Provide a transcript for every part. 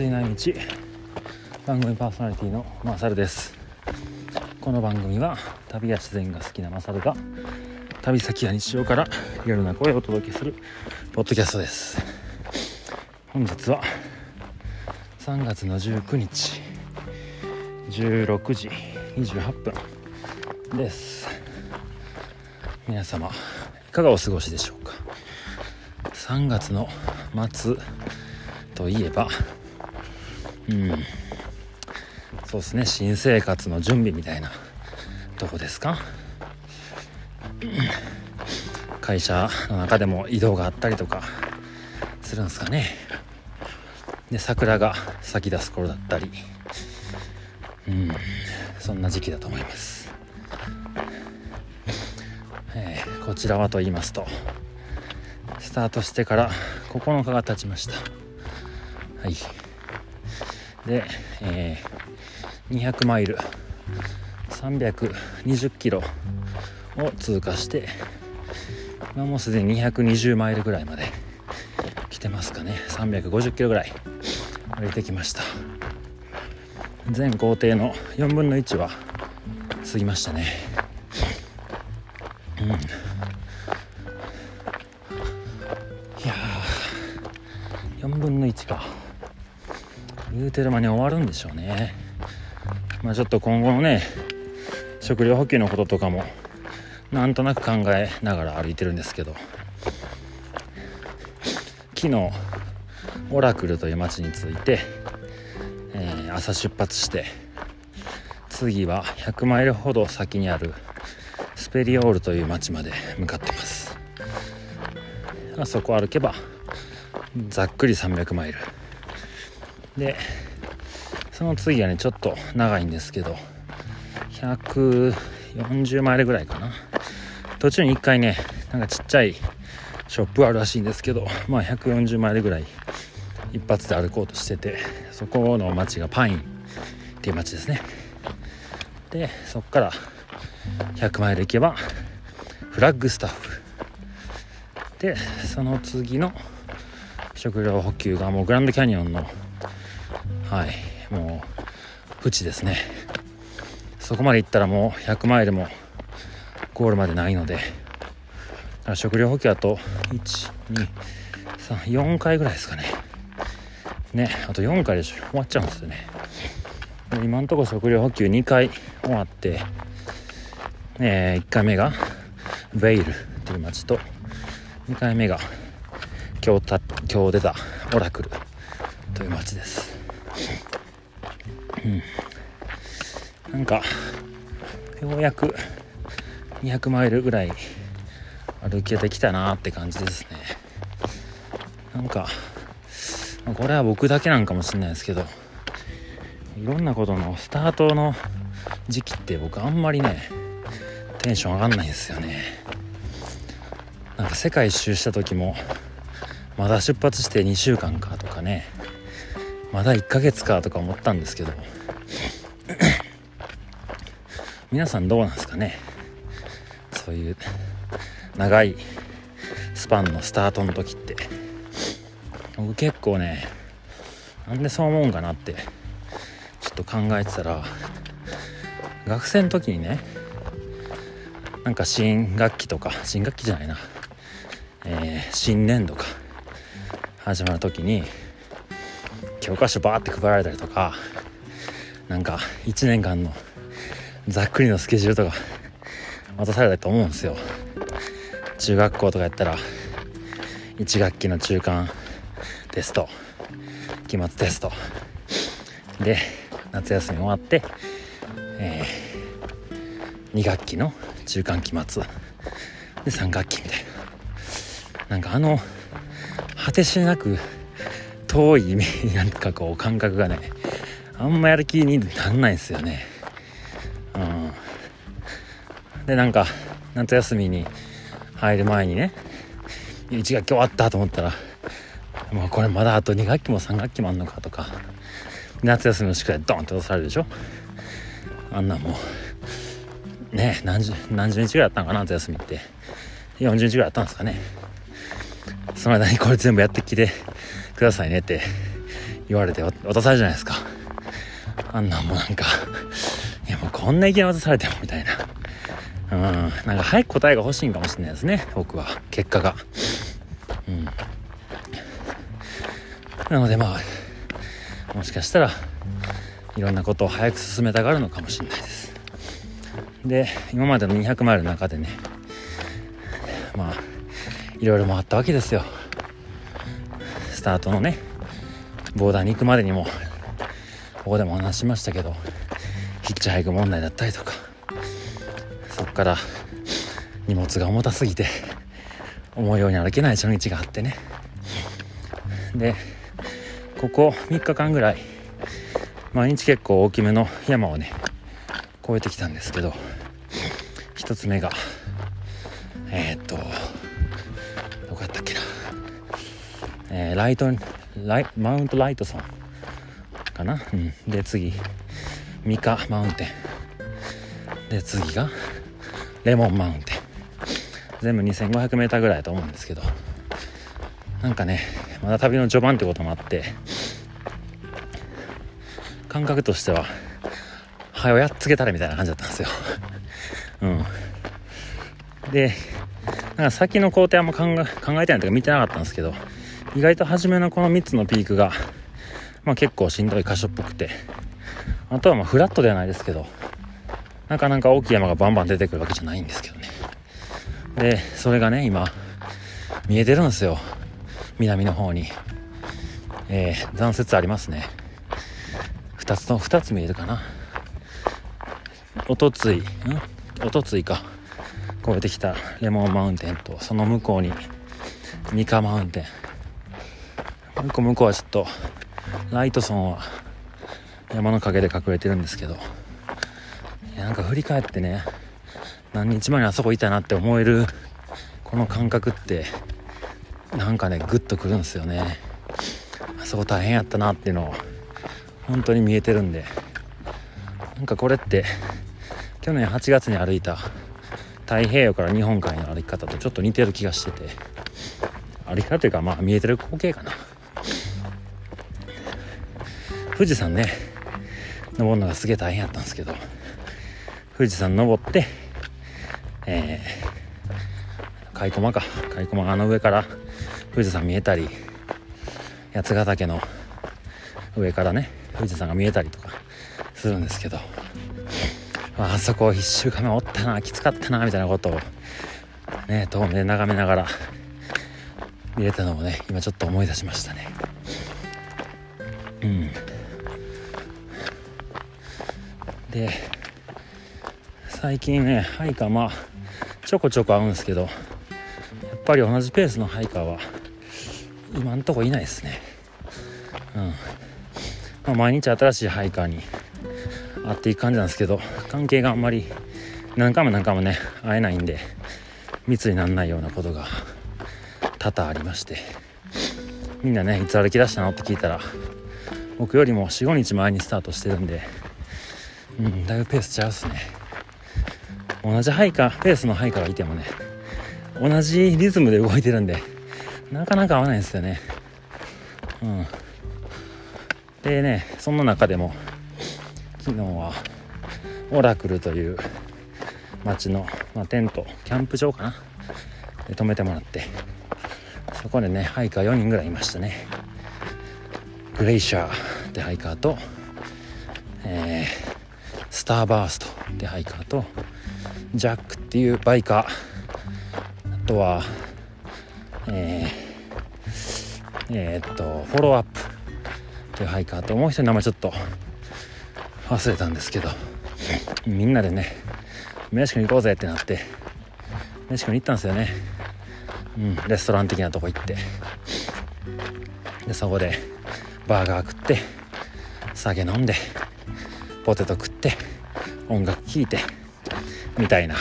続いない道番組パーソナリティのマサルです。この番組は旅や自然が好きなマサルが旅先や日常からリアルな声をお届けするポッドキャストです。本日は3月の19日16時28分です。皆様いかがお過ごしでしょうか？3月の末といえばうん。そうですね。新生活の準備みたいな。とこですか、会社の中でも移動があったりとか。するんですかね。で桜が咲き出す頃だったり。うん。そんな時期だと思います、えー、こちらはと言いますと。スタートしてから9日が経ちました。はい。で、えー、200マイル320キロを通過して今もうすでに220マイルぐらいまで来てますかね。350キロぐらい歩いてきました。全行程の4分の1は過ぎましたね。言うてる間に終わるんでしょうねまあちょっと今後のね食料補給のこととかもなんとなく考えながら歩いてるんですけど昨日オラクルという町に着いて、えー、朝出発して次は100マイルほど先にあるスペリオールという町まで向かってますあそこ歩けばざっくり300マイルでその次はねちょっと長いんですけど140マイルぐらいかな。途中に1回ねなんかちっちゃいショップあるらしいんですけどまあ140マイルぐらい一発で歩こうとしててそこの町がパインっていう町ですね。でそこから100マイル行けばフラッグスタッフ。でその次の食料補給がもうグランドキャニオンのはいもうプチですね。そこまで行ったらもう100マイルもゴールまでないので。食料補給あと123 4回ぐらいですかね。ねあと4回でしょ。終わっちゃうんですよね。今んとこ食料補給2回終わって、えー、1回目がベイルっていう町と2回目が今日た今日出たオラクルという町です。うん。なんかようやく200マイルぐらい歩けてきたなって感じですね。なんかこれは僕だけなんかもしれないですけどいろんなことのスタートの時期って僕あんまりねテンション上がんないんですよね。なんか世界一周した時もまだ出発して2週間かとかねまだ1ヶ月かとか思ったんですけど。皆さんどうなんですかね。そういう長いスパンのスタートの時って。僕結構ねなんでそう思うんかなってちょっと考えてたら学生の時にねなんか新学期とか新学期じゃないな、えー、新年度か始まる時に教科書バーって配られたりとかなんか1年間のざっくりのスケジュールとか渡されたと思うんですよ。中学校とかやったら1学期の中間テスト期末テスト。で夏休み終わって、えー、2学期の中間期末。で3学期みたいな。なんかあの果てしなく遠いイメージなんかこう感覚がねあんまやる気になんないんですよね。うん。でなんか夏休みに入る前にね1学期終わったと思ったらもうこれまだあと2学期も3学期もあんのかとか夏休みの宿題ドンって落とされるでしょ。あんなもうね何十何十日ぐらいあったのかな夏休みって。40日ぐらいあったんですかね。その間にこれ全部やってきてくださいねって 言われて渡されるじゃないですか。あんなんもなんか いやもうこんな意見渡されてもみたいな。うんなんか早く答えが欲しいんかもしれないですね僕は。結果が。うん。なのでまあもしかしたらいろんなことを早く進めたがるのかもしれないです。で今までの200マイルの中でねまあいろいろ回ったわけですよ。スタートのねボーダーに行くまでにもここでも話しましたけどヒッチハイク問題だったりとかそこから荷物が重たすぎて思うように歩けない初日があってね。でここ3日間ぐらい毎日結構大きめの山をね越えてきたんですけど1つ目がえー、っとえー、ライトライマウントライトソンかな、うん、で次。ミカマウンテン。で次がレモンマウンテン。全部 2500m ぐらいだと思うんですけど。なんかねまだ旅の序盤ってこともあって感覚としては早やっつけたれみたいな感じだったんですよ。うん。でなんか先の工程あんま考え考えてないとか見てなかったんですけど意外と初めのこの3つのピークが、まあ、結構しんどい箇所っぽくて。あとはまあフラットではないですけどなかなか大きい山がバンバン出てくるわけじゃないんですけどね。でそれがね今見えてるんですよ。南の方に。えー、残雪ありますね。2つの2つ見えるかな。おとついん？おとついか。越えてきたレモンマウンテンとその向こうにミカマウンテン。もう一個向こうはちょっと。ライトソンは山の陰で隠れてるんですけど。いやなんか振り返ってね何日前にあそこいたなって思えるこの感覚ってなんかねグッとくるんですよね。あそこ大変やったなっていうのを本当に見えてるんで。なんかこれって去年8月に歩いた太平洋から日本海の歩き方とちょっと似てる気がしてて。歩き方というかまあ見えてる光景かな。富士山ね登るのがすげえ大変やったんですけど富士山登ってえー、甲斐駒か甲斐駒あの上から富士山見えたり八ヶ岳の上からね富士山が見えたりとかするんですけど、まあ、そこ1週間目おったなきつかったなみたいなことをね遠目で眺めながら見れたのもね今ちょっと思い出しましたね。うん。で最近ねハイカーまあちょこちょこ会うんですけどやっぱり同じペースのハイカーは今んとこいないですね。うん、まあ、毎日新しいハイカーに会っていく感じなんですけど関係があんまり何回も何回もね会えないんで密にならないようなことが多々ありまして。みんなねいつ歩き出したの？って聞いたら僕よりも45日前にスタートしてるんでうん。だいぶペースちゃうっすね。同じハイカーペースのハイカーがいてもね同じリズムで動いてるんでなかなか合わないんですよね。うん。でねその中でも昨日はオラクルという町の、まあ、テントキャンプ場かな？で泊めてもらってそこでねハイカー4人ぐらいいましたね。グレイシャーってハイカーと、えー、スターバーストってハイカーとジャックっていうバイカー。あとはえー、えー、っとフォローアップっていうハイカーともう一人名前ちょっと忘れたんですけどみんなでね飯食いに行こうぜってなって飯食いに行ったんですよね。うんレストラン的なとこ行って。でそこでバーガー食って酒飲んでポテト食っ音楽聴いてみたいな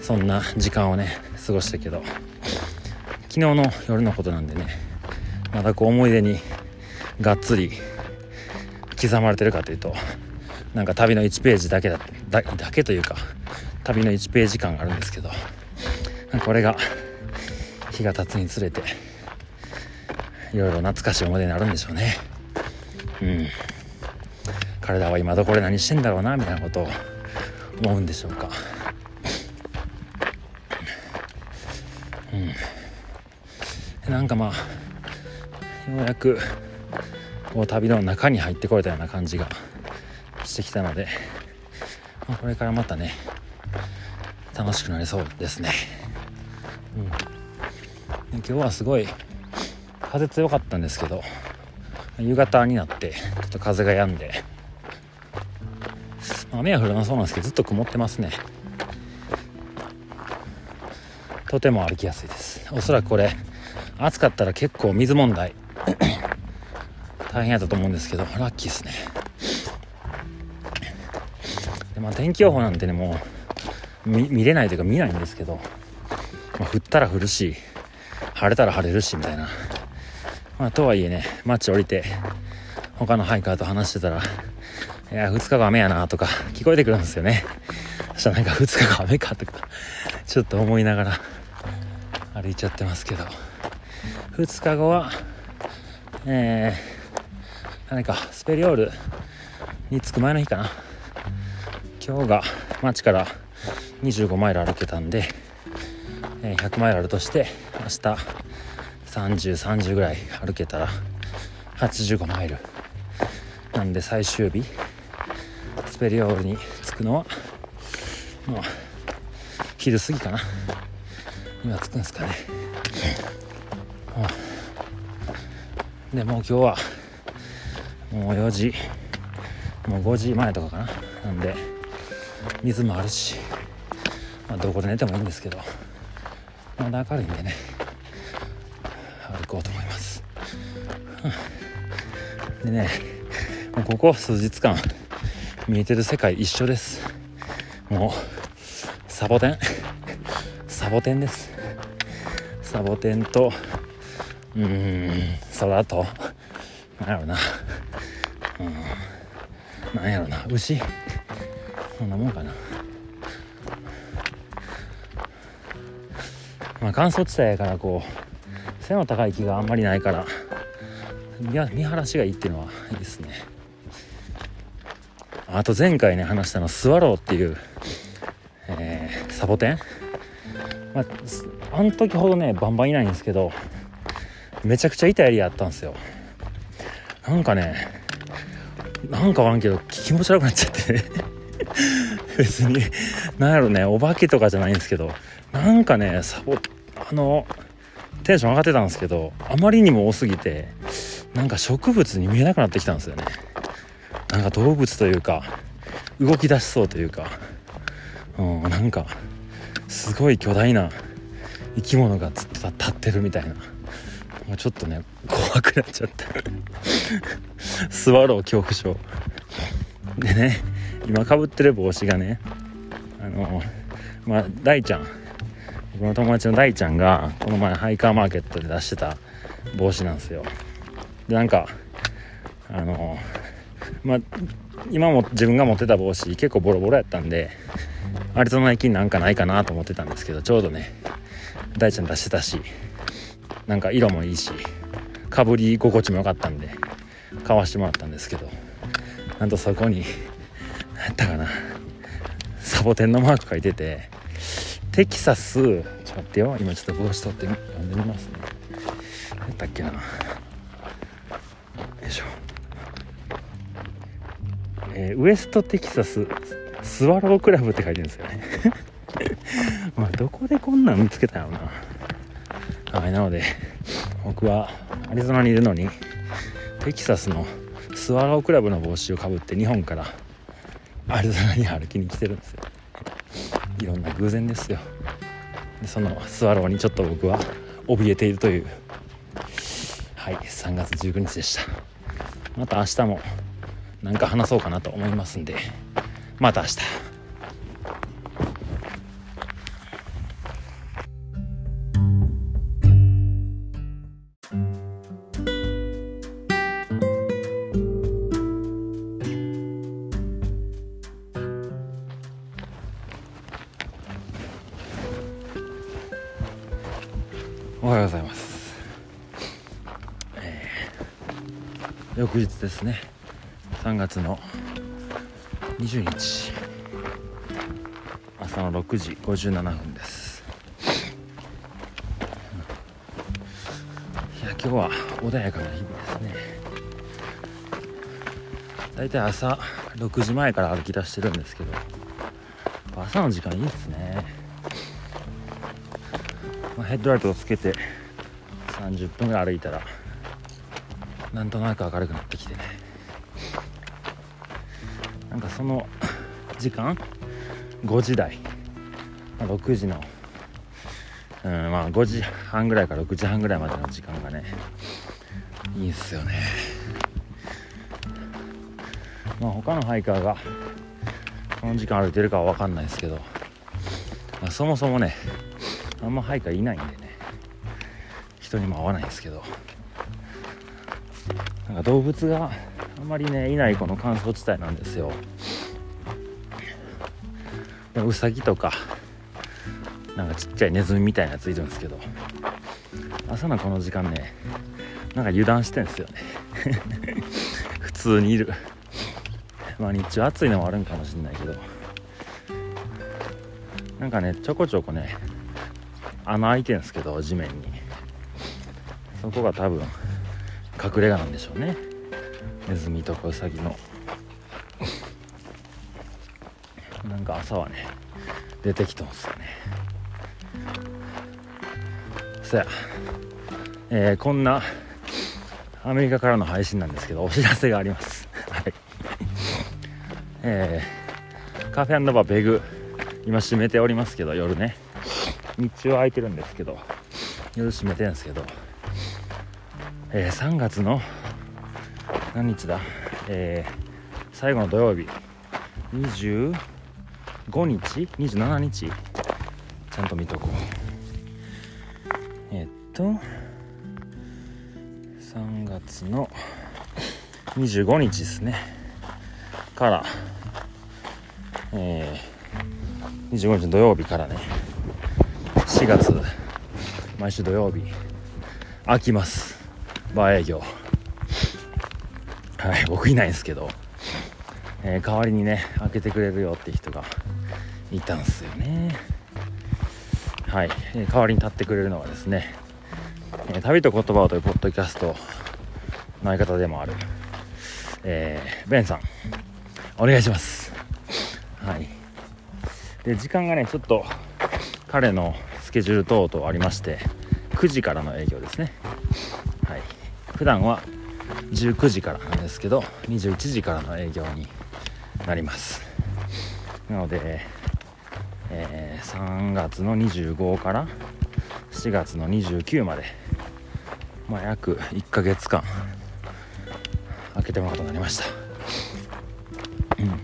そんな時間をね過ごしたけど昨日の夜のことなんでねまだこう思い出にがっつり刻まれてるかというとなんか旅の1ページだけだだだけというか旅の1ページ感があるんですけどこれが日が経つにつれていろいろ懐かしい思い出になるんでしょうね。うん。彼らは今どこで何してんだろうなみたいなことを思うんでしょうか。うん。なんかまあようやくこう旅の中に入ってこれたような感じがしてきたので、まあ、これからまたね楽しくなりそうですね、うん、今日はすごい風強かったんですけど夕方になってちょっと風が止んで、雨は降らなそうなんですけどずっと曇ってますね。とても歩きやすいです。おそらくこれ暑かったら結構水問題。大変やったと思うんですけどラッキーですね。で、まあ、天気予報なんてねもう見れないというか見ないんですけど、まあ、降ったら降るし晴れたら晴れるしみたいな。まあとはいえね街降りて他のハイカーと話してたらいや2日後雨やなとか聞こえてくるんですよね。そしたらなんか2日後雨かとかちょっと思いながら歩いちゃってますけど。2日後はえー何かスペリオールに着く前の日かな。今日が町から25マイル歩けたんで、え100マイルあるとして明日3030ぐらい歩けたら85マイル。なんで最終日スペリオールに着くのはまあ昼過ぎかな。今着くんですかね、うん、でもう今日はもう4時もう5時前とかかな。なんで水もあるし、まあ、どこで寝てもいいんですけどまだ明るいんでね歩こうと思います、でねここ数日間見えてる世界一緒です。もうサボテン。サボテンです。サボテンとうーん空と。なんやろな。うん。なんやろな。牛。そんなもんかな。まあ乾燥地帯やからこう背の高い木があんまりないから見晴らしがいいっていうのはいいですね。あと前回ね話したのスワローっていう、えー、サボテン、まあ、あの時ほどねバンバンいないんですけどめちゃくちゃ痛いエリアあったんですよ。なんかねなんかわんけど気持ち悪くなっちゃって。ね 別になんやろねお化けとかじゃないんですけどなんかねサボあのテンション上がってたんですけどあまりにも多すぎてなんか植物に見えなくなってきたんですよね。なんか動物というか動き出しそうというかうんなんかすごい巨大な生き物がずっと立ってるみたいな。もうちょっとね怖くなっちゃった。スワロー恐怖症。でね今かぶってる帽子がねあのまあ大ちゃん。僕の友達の大ちゃんがこの前ハイカーマーケットで出してた帽子なんですよ。でなんかあのまあ今も自分が持ってた帽子結構ボロボロやったんでアリゾナ行きなんかないかなと思ってたんですけどちょうどね大ちゃん出してたしなんか色もいいしかぶり心地も良かったんで買わしてもらったんですけどなんとそこに何やったかなサボテンのマーク書いててテキサスちょっと待ってよ今ちょっと帽子取って読んでみますね。何やったっけな。よいしょ。えー、ウエストテキサススワロークラブって書いてるんですよね。まあどこでこんなん見つけたのな。はいなので僕はアリゾナにいるのにテキサスのスワロークラブの帽子をかぶって日本からアリゾナに歩きに来てるんですよ。いろんな偶然ですよ。でそのスワローにちょっと僕は怯えているという。はい3月19日でした。また明日も何か話そうかなと思いますんでまた明日。おはようございます。え、翌日ですね。3月の20日。朝の6時57分です。いや今日は穏やかな日々ですね。だいたい朝6時前から歩き出してるんですけど朝の時間いいですね、まあ、ヘッドライトをつけて30分ぐらい歩いたらなんとなく明るくなってきてね。その時間？5時台、まあ、6時のうんまあ5時半ぐらいから6時半ぐらいまでの時間がねいいっすよね。まあ他のハイカーがこの時間歩いてるかは分かんないですけど、まあ、そもそもねあんまハイカーいないんでね人にも会わないんですけどなんか動物があんまりねいないこの乾燥地帯なんですよ。ウサギとかなんかちっちゃいネズミみたいなやついるんですけど朝のこの時間ねなんか油断してんすよね。普通にいる。まあ日中暑いのもあるんかもしれないけど。なんかねちょこちょこね穴開いてんすけど地面に。そこが多分隠れ家なんでしょうね。ネズミとかウサギの。なんか朝はね出てきてますよね。そや、えー、こんなアメリカからの配信なんですけどお知らせがあります。はい。えー、カフェバーベグ今閉めておりますけど夜ね。日中は空いてるんですけど夜閉めてるんですけどえー、3月の何日だ、えー、最後の土曜日。25日？27日？ちゃんと見とこう。え、っと3月の25日ですね。からえー、25日の土曜日からね。4月毎週土曜日開きます。バー営業。はい僕いないんですけど、えー、代わりにね開けてくれるよって人がいたんすよね。はい、代わりに立ってくれるのはですね「、旅と言葉を」というポッドキャストの相方でもある、えー、ベンさん。お願いします。はい。で時間がねちょっと彼のスケジュール等々ありまして9時からの営業ですね。はい。普段は19時からなんですけど21時からの営業になります。なので、3月の25から4月の29まで、まあ、約1ヶ月間開けてもらうことになりました、うん、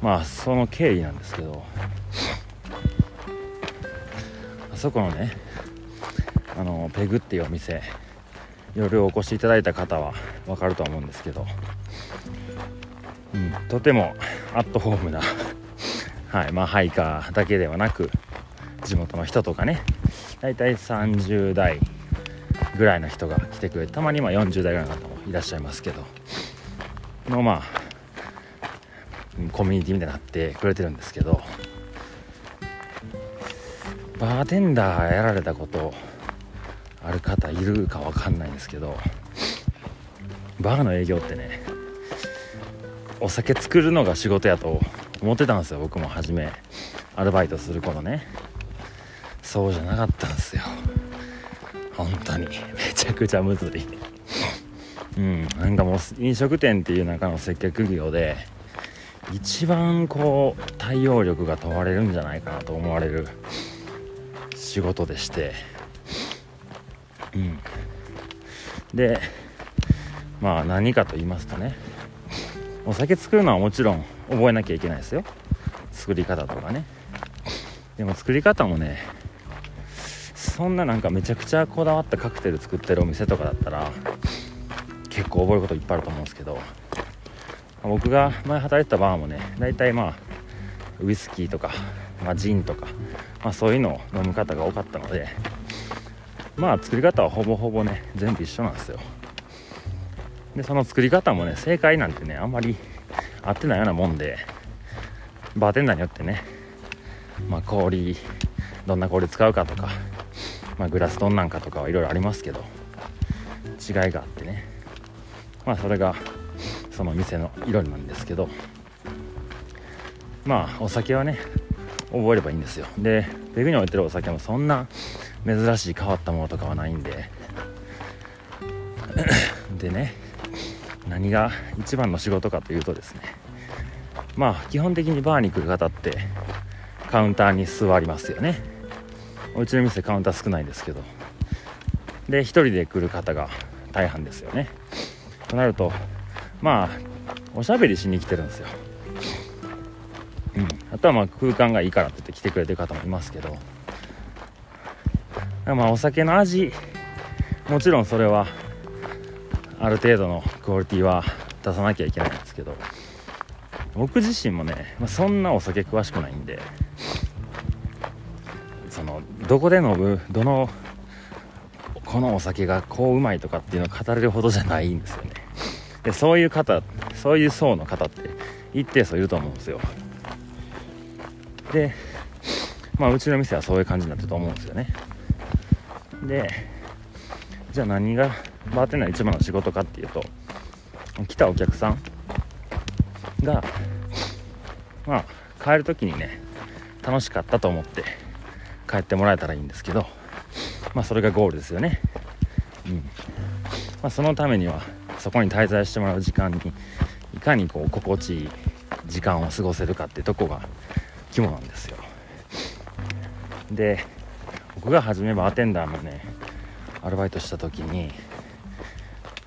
まあその経緯なんですけどあそこのねあのペグっていうお店夜お越しいただいた方は分かると思うんですけど、うん、とてもアットホームなはい。まあ、ハイカーだけではなく地元の人とかね。大体30代ぐらいの人が来てくれてたまにま40代ぐらいの方もいらっしゃいますけど。のまあコミュニティみたいになってくれてるんですけど。バーテンダーやられたことある方いるか分かんないんですけど。バーの営業ってねお酒作るのが仕事やと思ってたんですよ僕も初め。アルバイトする頃ね。そうじゃなかったんですよ。本当に。めちゃくちゃむずい。うん。なんかもう飲食店っていう中の接客業で一番こう対応力が問われるんじゃないかなと思われる仕事でして。うん。でまあ何かと言いますとね。お酒作るのはもちろん覚えなきゃいけないですよ。作り方とかね。でも作り方もねそんななんかめちゃくちゃこだわったカクテル作ってるお店とかだったら結構覚えることいっぱいあると思うんですけど僕が前働いてたバーもね大体まあウイスキーとか、まあ、ジンとか、まあ、そういうのを飲む方が多かったのでまあ作り方はほぼほぼね全部一緒なんですよ。でその作り方もね正解なんてねあんまり合ってないようなもんでバーテンダーによってねまあ氷どんな氷使うかとか、まあ、グラスどんなんかとかはいろいろありますけど違いがあってね。まあそれがその店の色なんですけどまあお酒はね覚えればいいんですよ。でペグに置いてるお酒もそんな珍しい変わったものとかはないんで。でね何が一番の仕事かというとですねまあ基本的にバーに来る方ってカウンターに座りますよね。うちの店カウンター少ないんですけど。で1人で来る方が大半ですよね。となるとまあおしゃべりしに来てるんですよ。うん。あとはまあ空間がいいからって言って来てくれてる方もいますけど。まあお酒の味もちろんそれはある程度のクオリティは出さなきゃいけないんですけど僕自身もね、まあ、そんなお酒詳しくないんでそのどこで飲むどのこのお酒がこううまいとかっていうのを語れるほどじゃないんですよね。でそういう方そういう層の方って一定数いると思うんですよ。でまあうちの店はそういう感じになってると思うんですよね。でじゃあ何がバーテンダー一番の仕事かっていうと来たお客さんがまあ帰る時にね楽しかったと思って帰ってもらえたらいいんですけどまあそれがゴールですよね。うん。まあそのためにはそこに滞在してもらう時間にいかにこう心地いい時間を過ごせるかってとこが肝なんですよ。で僕が初めバーテンダーのねアルバイトした時に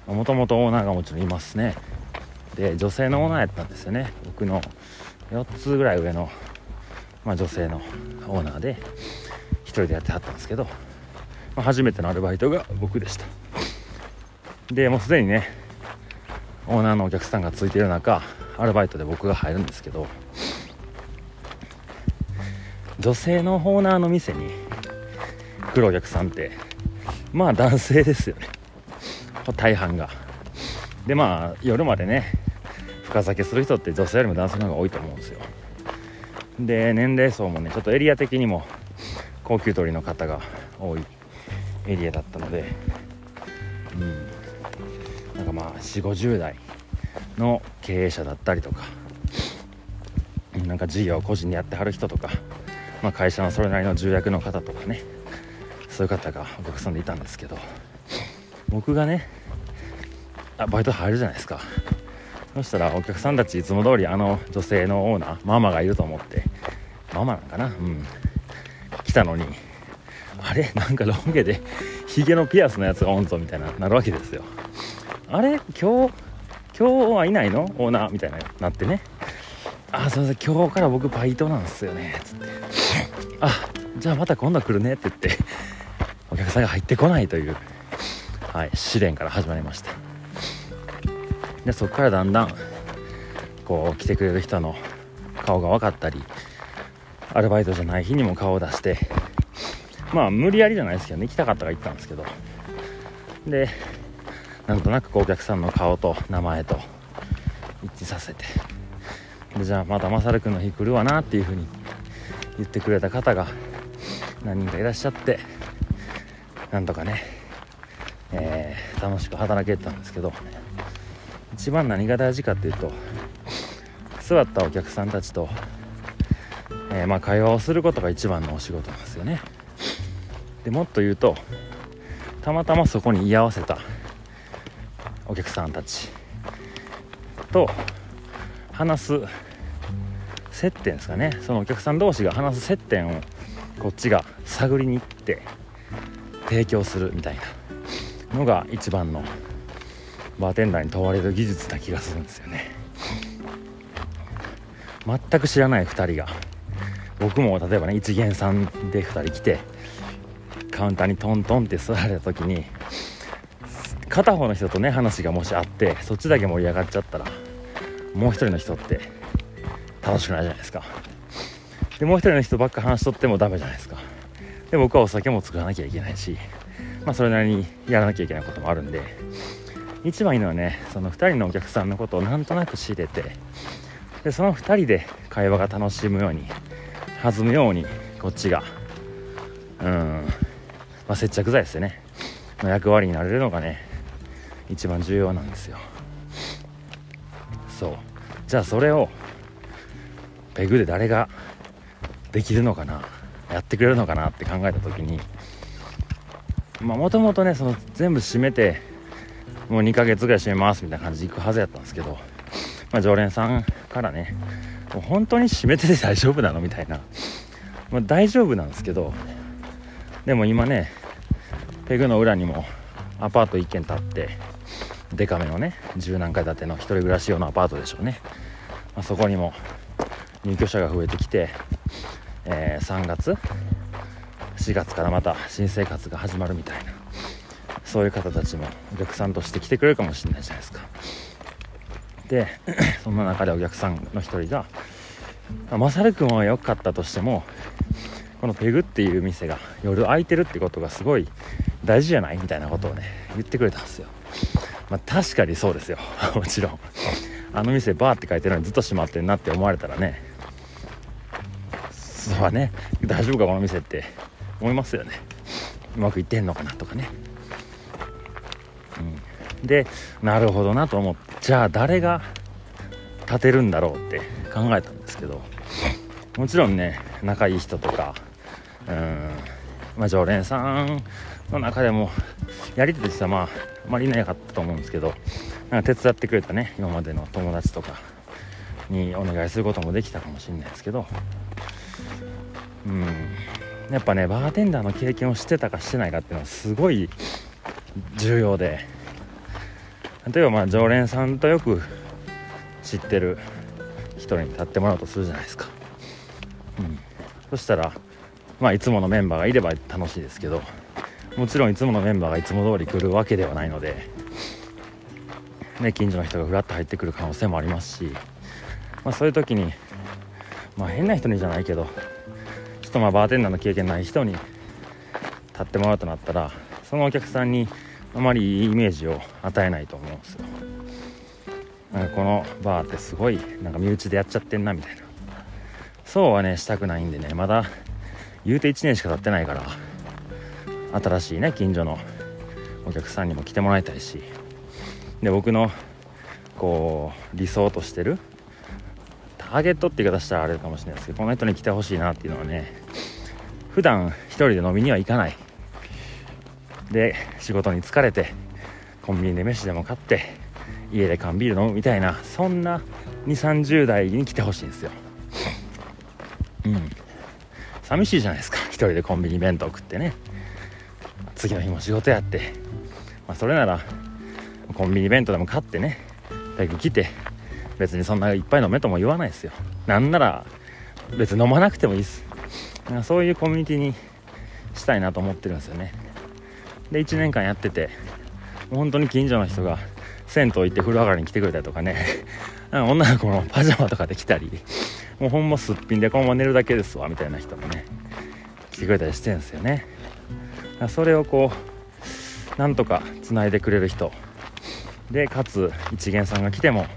もともとオーナーがもちろんいますね。で女性のオーナーやったんですよね。僕の4つぐらい上の、まあ、女性のオーナーで1人でやってはったんですけど、まあ、初めてのアルバイトが僕でした。でもうすでにねオーナーのお客さんがついてる中アルバイトで僕が入るんですけど女性のオーナーの店に来るお客さんってまあ男性ですよね。大半が。でまあ夜までね深酒する人って女性よりも男性の方が多いと思うんですよ。で年齢層もねちょっとエリア的にも高級鳥の方が多いエリアだったので。うん。なんかまあ4 5 0代の経営者だったりとかなんか事業を個人でやってはる人とか、まあ、会社のそれなりの重役の方とかねそういう方がお客さんでいたんですけど。僕がねあバイト入るじゃないですか。そしたらお客さんたちいつも通りあの女性のオーナーママがいると思ってママなんかな？うん。来たのにあれ？なんかロン毛でヒゲのピアスのやつがおんぞみたいななるわけですよ。あれ？今日今日はいないの？オーナー？みたいななってね。あすいません。今日から僕バイトなんすよね。つって。あじゃあまた今度来るね。って言ってお客さんが入ってこないという。はい試練から始まりました。でそこからだんだんこう来てくれる人の顔が分かったりアルバイトじゃない日にも顔を出してまあ無理やりじゃないですけどね行きたかったから行ったんですけど。でなんとなくこうお客さんの顔と名前と一致させて。でじゃあまたまさるくんの日来るわなっていう風に言ってくれた方が何人かいらっしゃってなんとかね、えー、楽しく働けたんですけど一番何が大事かっていうと座ったお客さんたちと、えー、まあ、会話をすることが一番のお仕事なんですよね。でもっと言うとたまたまそこに居合わせたお客さんたちと話す接点ですかね。そのお客さん同士が話す接点をこっちが探りに行って提供するみたいな。のが一番のバーテンダーに問われる技術な気がするんですよね。全く知らない2人が僕も例えばね一元さんで2人来てカウンターにトントンって座られた時に片方の人とね話がもしあってそっちだけ盛り上がっちゃったらもう一人の人って楽しくないじゃないですか。でもう一人の人ばっか話しとってもダメじゃないですか。で僕はお酒も作らなきゃいけないしまあ、それなりにやらなきゃいけないこともあるんで一番いいのはねその2人のお客さんのことをなんとなく知れてでその2人で会話が楽しむように弾むようにこっちがうん、まあ、接着剤ですよね。の役割になれるのがね一番重要なんですよ。そう。じゃあそれをペグで誰ができるのかなやってくれるのかなって考えた時にもともとねその全部閉めてもう2ヶ月ぐらい閉めますみたいな感じで行くはずやったんですけど、まあ、常連さんからねもう本当に閉めてて 大丈夫なのみたいな、まあ、大丈夫なんですけどでも今ねペグの裏にもアパート1軒建ってデカめのね十何階建ての1人暮らし用のアパートでしょうね、まあ、そこにも入居者が増えてきて、えー、3月4月からまた新生活が始まるみたいなそういう方たちもお客さんとして来てくれるかもしれないじゃないですか。で そんな中でお客さんの一人が「まさるくんは良かったとしてもこのペグっていう店が夜空いてるってことがすごい大事じゃないみたいなことをね言ってくれたんですよ。まあ確かにそうですよ。もちろん。あの店バーって書いてるのにずっと閉まってんなって思われたらね。そうはね。大丈夫かこの店って。思いますよね。うまくいってんのかなとかね、うん、でなるほどなと思ってじゃあ誰が立てるんだろうって考えたんですけどもちろんね仲いい人とかうん。まあ常連さんの中でもやり手としてはまああまりいなかったと思うんですけどなんか手伝ってくれたね今までの友達とかにお願いすることもできたかもしれないですけどうん。やっぱねバーテンダーの経験をしてたかしてないかっていうのはすごい重要で。例えばまあ常連さんとよく知ってる人に立ってもらうとするじゃないですか、うん、そしたらまあいつものメンバーがいれば楽しいですけどもちろんいつものメンバーがいつも通り来るわけではないので、ね、近所の人がふらっと入ってくる可能性もありますし、まあ、そういう時に、まあ、変な人にじゃないけどとまあバーテンダーの経験ない人に立ってもらうとなったらそのお客さんにあまりいいイメージを与えないと思うんですよ。なんかこのバーってすごいなんか身内でやっちゃってんなみたいな。そうはねしたくないんでねまだ言うて1年しか経ってないから新しいね近所のお客さんにも来てもらいたいし。で僕のこう理想としてるターゲットって言い方したらあれかもしれないですけどこの人に来てほしいなっていうのはね普段一人で飲みには行かない。で仕事に疲れてコンビニで飯でも買って家で缶ビール飲むみたいなそんな2 3 0代に来てほしいんですよ。うん。寂しいじゃないですか。一人でコンビニ弁当食ってね。次の日も仕事やって、まあ、それならコンビニ弁当でも買ってね。ペグ来て別にそんないっぱい飲めとも言わないですよ。なんなら別に飲まなくてもいいです。なんかそういうコミュニティにしたいなと思ってるんですよね。で1年間やっててもう本当に近所の人が銭湯行って風呂上がりに来てくれたりとかね。女の子のパジャマとかで来たりもうほんますっぴんでこのまま寝るだけですわみたいな人もね来てくれたりしてるんですよね。それをこうなんとかつないでくれる人。でかつ一元さんが来ても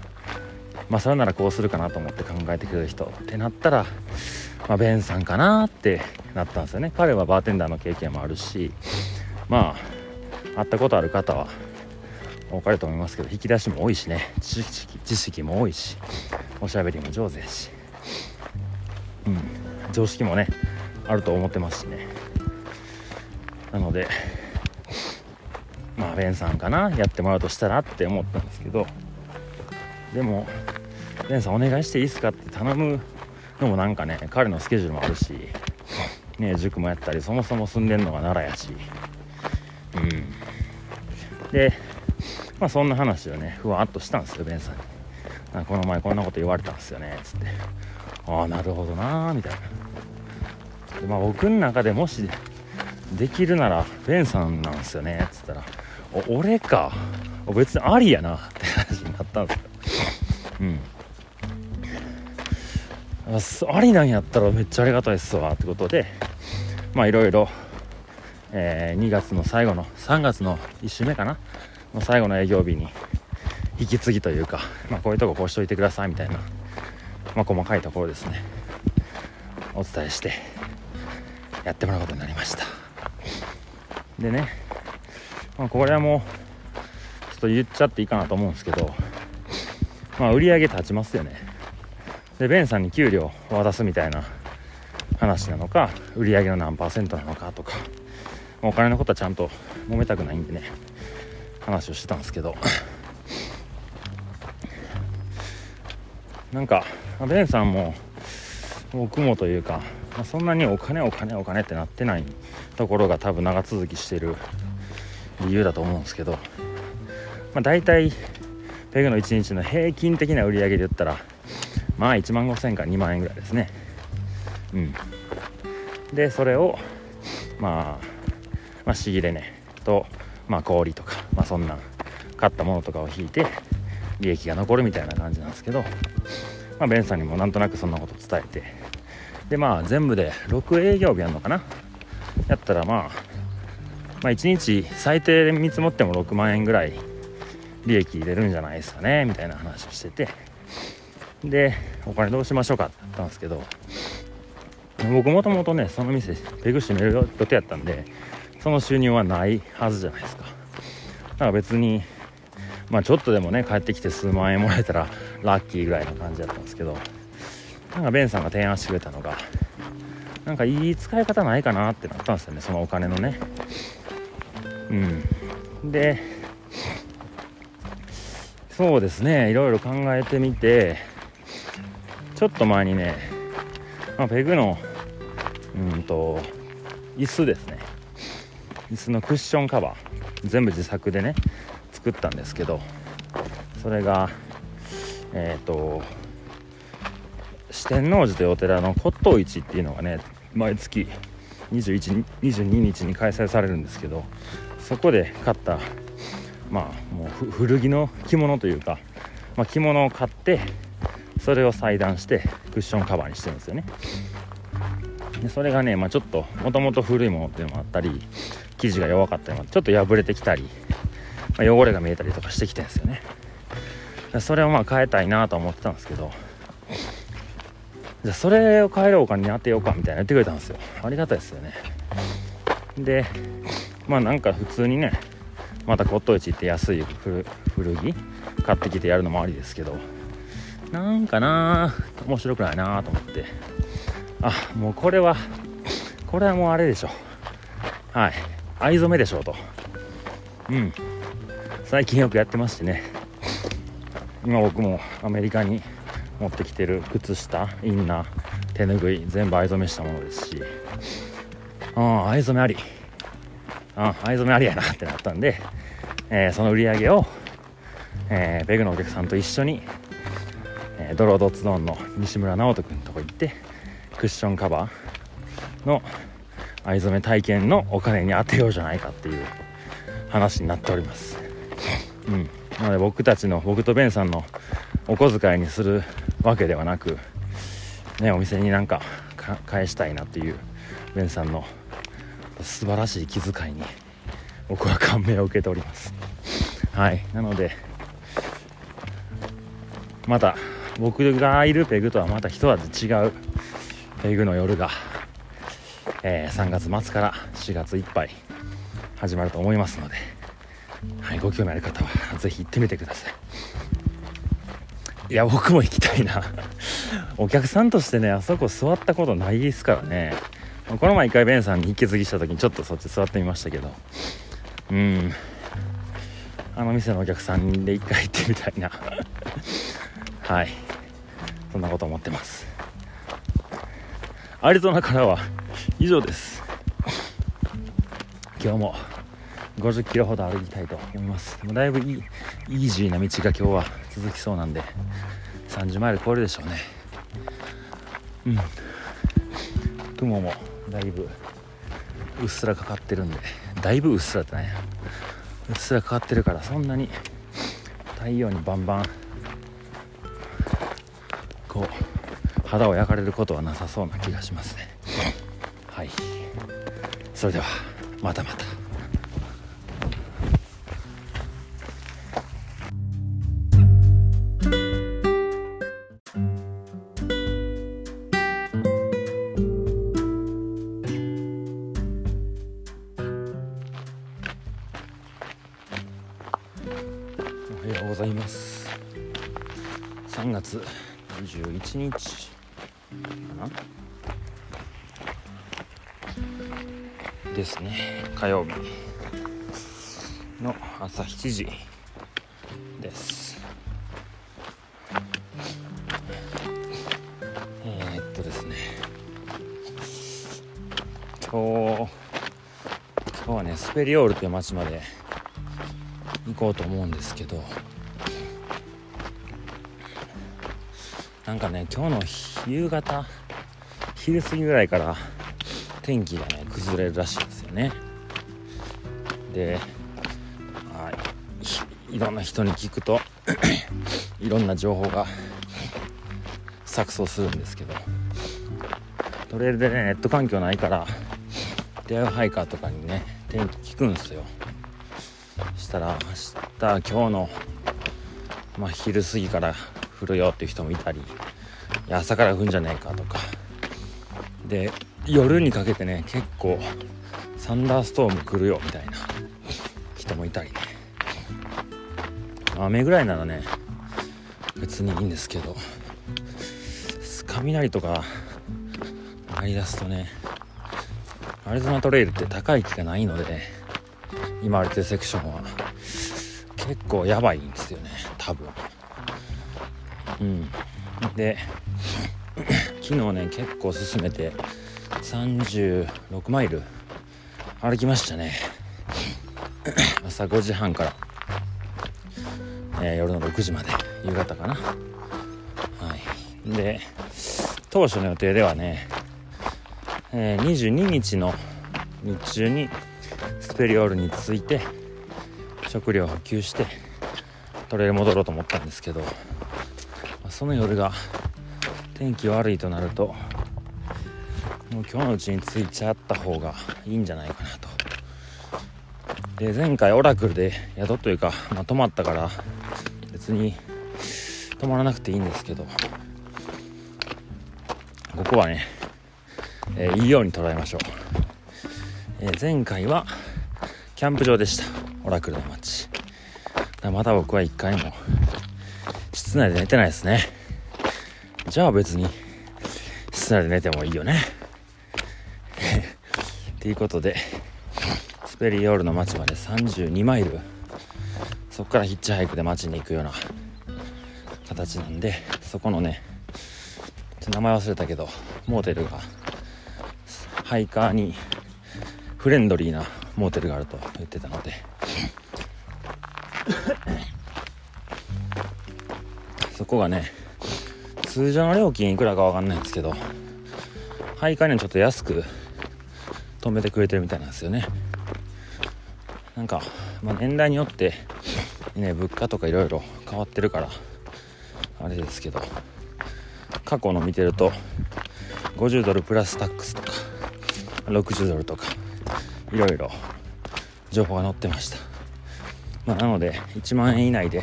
まあそれならこうするかなと思って考えてくれる人ってなったらまあベンさんかなってなったんですよね。彼はバーテンダーの経験もあるしまあ会ったことある方は多かれと思いますけど引き出しも多いしね。知識知識も多いしおしゃべりも上手やし。うん。常識もねあると思ってますしね。なのでまあベンさんかなやってもらうとしたらって思ったんですけどでもベンさんお願いしていいですかって頼むのもなんかね彼のスケジュールもあるしね塾もやったりそもそも住んでんのが奈良やし。うん。でまあそんな話をねふわっとしたんですよベンさんに。んこの前こんなこと言われたんですよねつって。ああなるほどなみたいな。でまあ僕の中でもしできるならベンさんなんですよねつったら「俺か。別にありやな」って話になったんですよ。うん。ありなんやったらめっちゃありがたいっすわってことでまあいろいろ、2月の最後の3月の1週目かな？の最後の営業日に引き継ぎというか、まあ、こういうとここうしといてくださいみたいな、まあ、細かいところですね。お伝えしてやってもらうことになりました。でね、まあ、これはもうちょっと言っちゃっていいかなと思うんですけどまあ売り上げ立ちますよね。でベンさんに給料を渡すみたいな話なのか売り上げの何パーセントなのかとかお金のことはちゃんと揉めたくないんでね話をしてたんですけど。なんかベンさんも僕もというか、そんなにお金お金お金ってなってないところが多分長続きしてる理由だと思うんですけど、まあ、大体ペグの1日の平均的な売り上げで言ったらまあ1万5000円から2万円ぐらいですね。うん。でそれをまあまあ仕入れねとまあ氷とかまあそんな買ったものとかを引いて利益が残るみたいな感じなんですけどまあベンさんにもなんとなくそんなこと伝えてでまあ全部で6営業日やるのかな？やったらまあまあ1日最低で見積もっても6万円ぐらい利益入れるんじゃないですかねみたいな話をしてて。でお金どうしましょうかって言ったんですけど僕もともとねその店ペグ閉める予定やったんでその収入はないはずじゃないですか。だから別にまあちょっとでもね帰ってきて数万円もらえたらラッキーぐらいの感じだったんですけどなんかベンさんが提案してくれたのがなんかいい使い方ないかなってなったんですよねそのお金のね。うん。でそうですねいろいろ考えてみてちょっと前にね、まあ、ペグのうんと椅子ですね。椅子のクッションカバー。全部自作でね作ったんですけどそれがえっ、ー、と四天王寺というお寺の骨董市っていうのがね毎月21 22日に開催されるんですけどそこで買ったまあもう古着の着物というか、まあ、着物を買ってそれを裁断してクッションカバーにしてるんですよね。でそれがね、まあ、ちょっともともと古いものっていうのもあったり生地が弱かったりちょっと破れてきたり、まあ、汚れが見えたりとかしてきてるんですよね。それをまあ変えたいなと思ってたんですけどじゃあそれを変えるお金に当てようかみたいな言ってくれたんですよ。ありがたいですよね。でまあなんか普通にねまた骨董市行って安い古着買ってきてやるのもありですけどなんかな面白くないなと思って。あもうこれはこれはもうあれでしょ。はい。藍染めでしょうと。うん。最近よくやってますしね。今僕もアメリカに持ってきてる靴下インナー手ぬぐい全部藍染めしたものですし。あ藍染めあり。あ藍染めありやなってなったんで、えー、その売り上げを、えー、ベグのお客さんと一緒にー、ドロードツドンの西村直人君のとこ行ってクッションカバーの藍染め体験のお金に当てようじゃないかっていう話になっております。うん。なので僕たちの僕とベンさんのお小遣いにするわけではなくねお店になんか返したいなっていうベンさんの素晴らしい気遣いに僕は感銘を受けております。はい。なのでまた僕がいるペグとはまた一味違う。ペグの夜が、えー、3月末から4月いっぱい始まると思いますので、はい、ご興味ある方は是非行ってみてください。いや僕も行きたいな。お客さんとしてねあそこ座ったことないですからね。この前一回ベンさんに引き継ぎした時にちょっとそっち座ってみましたけど。うん。あの店のお客さんで一回行ってみたいな。はい。そんなこと思ってます。アリゾナからは以上です。今日も50キロほど歩きたいと思います。でもだいぶイージーな道が今日は続きそうなんで30マイル超えるでしょうね。うん。雲もだいぶうっすらかかってるんでだいぶうっすらってないうっすらかかってるからそんなに太陽にバンバンこう肌を焼かれることはなさそうな気がしますね。はい。それではまたまた。おはようございます。3月21日かな？ですね。火曜日の朝7時です。えー、っとですね。今日今日はねスペリオールという町まで行こうと思うんですけどなんかね今日の夕方昼過ぎぐらいから天気がね崩れるらしいですよね。であい。ろんな人に聞くと いろんな情報が錯綜するんですけどトレイルでねネット環境ないから出会うハイカーとかにね天気聞くんですよ。したら明日今日の、まあ、昼過ぎから降るよっていう人もいたり朝から降んじゃねえかとか。で夜にかけてね結構サンダーストーム来るよみたいな。人もいたり。ね雨ぐらいならね別にいいんですけど。雷とか鳴り出すとねアリゾナトレイルって高い木がないので、ね、今歩いてるセクションは結構やばいんですよね多分。うん。で昨日ね結構進めて36マイル歩きましたね。朝5時半から、えー、夜の6時まで夕方かな。はい。で当初の予定ではね、えー、22日の日中にスペリオールに着いて食料を補給してトレイル戻ろうと思ったんですけどその夜が天気悪いとなるともう今日のうちに着いちゃった方がいいんじゃないかなと。で前回オラクルで宿というか、まあ、泊まったから別に泊まらなくていいんですけどここはね、えー、いいように捉えましょう、えー、前回はキャンプ場でした。オラクルの街。まだ僕は一回も室内で寝てないですね。じゃあ別に室内で寝てもいいよね。ということでスペリオールの街まで32マイル。そこからヒッチハイクで街に行くような形なんでそこのね名前忘れたけどモーテルがハイカーにフレンドリーなモーテルがあると言ってたので。そこがね通常の料金いくらか分かんないんですけど配下にはちょっと安く止めてくれてるみたいなんですよね。なんか、まあ、年代によってね物価とかいろいろ変わってるからあれですけど過去の見てると50ドルプラスタックスとか60ドルとかいろいろ情報が載ってました、まあ、なので1万円以内で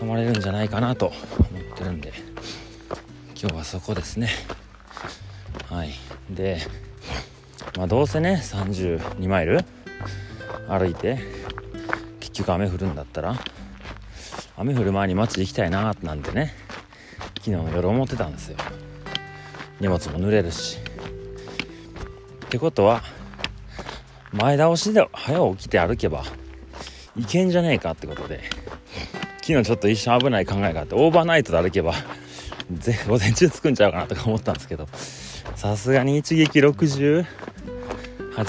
泊まれるんじゃないかなと思ってるんで。今日はそこですね。はい。でまあどうせね32マイル歩いて結局雨降るんだったら雨降る前に街行きたいななんてね昨日の夜思ってたんですよ。荷物も濡れるし。ってことは前倒しで早起きて歩けばいけんじゃねえかってことで昨日ちょっと一瞬危ない考えがあってオーバーナイトで歩けば午前中着くんちゃうかなとか思ったんですけど。さすがに一撃68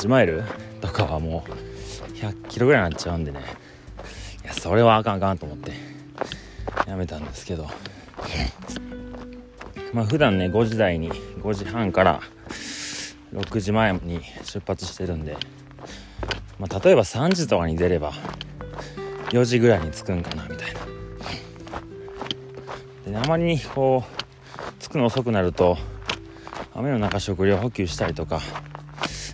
マイルとかはもう100キロぐらいになっちゃうんでね。いやそれはあかんあかんと思ってやめたんですけど。まあ普段ね5時台に5時半から6時前に出発してるんで、まあ、例えば3時とかに出れば4時ぐらいに着くんかなみたいな。で、あまにこう着くの遅くなると雨の中食料補給したりとか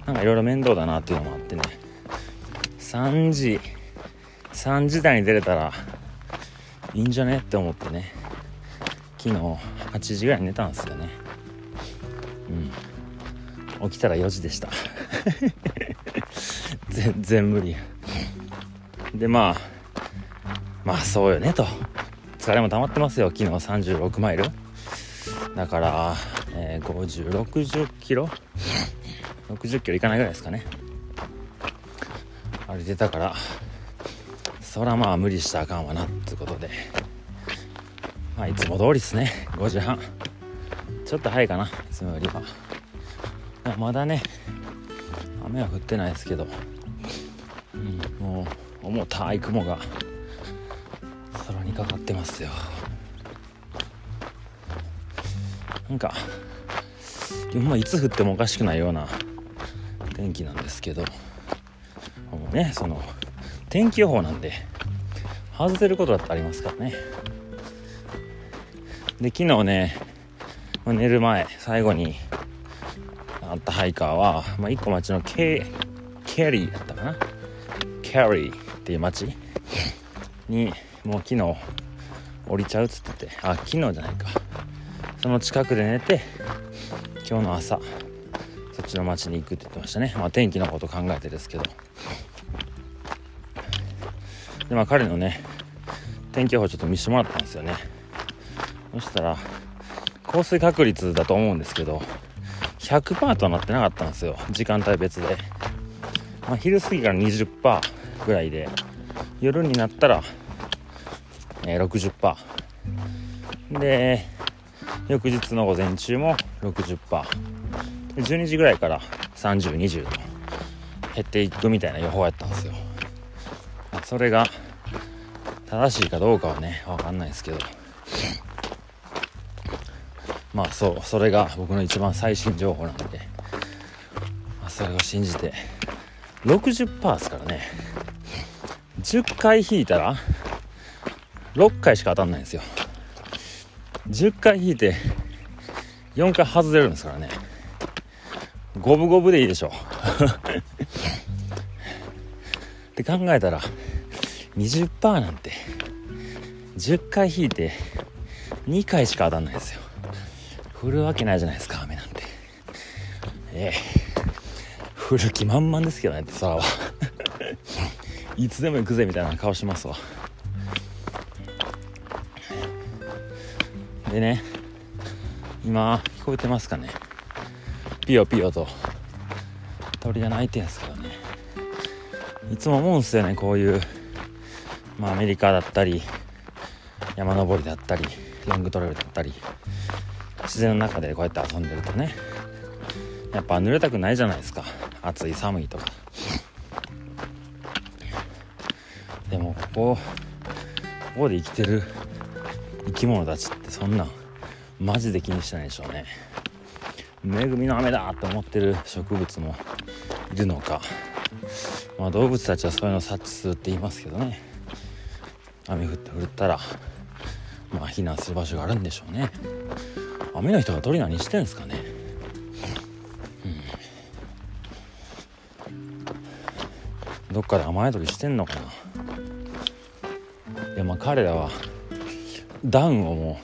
なんかいろいろ面倒だなっていうのもあってね。3時3時台に出れたらいいんじゃねって思ってね。昨日8時ぐらいに寝たんですよね。うん。起きたら4時でした。全然無理でまあまあそうよねと。疲れも溜まってますよ。昨日36マイル。だから、えー、5060キロ。60キロいかないぐらいですかね。歩いてたからそらまあ無理したらあかんわなってことで。まあいつも通りですね。5時半。ちょっと早いかないつもよりは。まだね雨は降ってないですけど、うん、もう重たい雲が。かかってますよ。なんか今いつ降ってもおかしくないような天気なんですけど。もうねその天気予報なんで外せることだってありますからね。で昨日ね寝る前最後に会ったハイカーは、まあ、1個町のケケリーだったかな？ケリーっていう町にもう昨日降りちゃうっつってて。あ昨日じゃないか。その近くで寝て今日の朝そっちの町に行くって言ってましたね。まあ天気のこと考えてですけど。でまあ彼のね天気予報ちょっと見せてもらったんですよね。そしたら降水確率だと思うんですけど100%とはなってなかったんですよ。時間帯別で、まあ、昼過ぎから20%ぐらいで夜になったら、え、60%で翌日の午前中も 60%12 時ぐらいから3020と減っていくみたいな予報やったんですよ。それが正しいかどうかはね分かんないですけど。まあそうそれが僕の一番最新情報なんで、それを信じて。60%ですからね。10回引いたら6回しか当たんないんですよ。10回引いて4回外れるんですからね。五分五分でいいでしょう。って考えたら20%なんて10回引いて2回しか当たんないですよ。降るわけないじゃないですか雨なんて。ええ。降る気満々ですけどねって空は。いつでも行くぜみたいな顔しますわ。でね今聞こえてますかね？ピヨピヨと。鳥が鳴いてるんですけどね。いつも思うんですよねこういうまあアメリカだったり山登りだったりロングトレイルだったり自然の中でこうやって遊んでるとねやっぱ濡れたくないじゃないですか。暑い寒いとか。でもここここで生きてる生き物たちってそんなマジで気にしてないでしょうね。恵みの雨だって思ってる植物もいるのか。まあ動物たちはそういうのを察知するって言いますけどね。雨降って降ったらまあ避難する場所があるんでしょうね。雨の人が鳥何してんですかね。うん。どっかで雨宿りしてんのかな。いやまあ彼らはダウンをも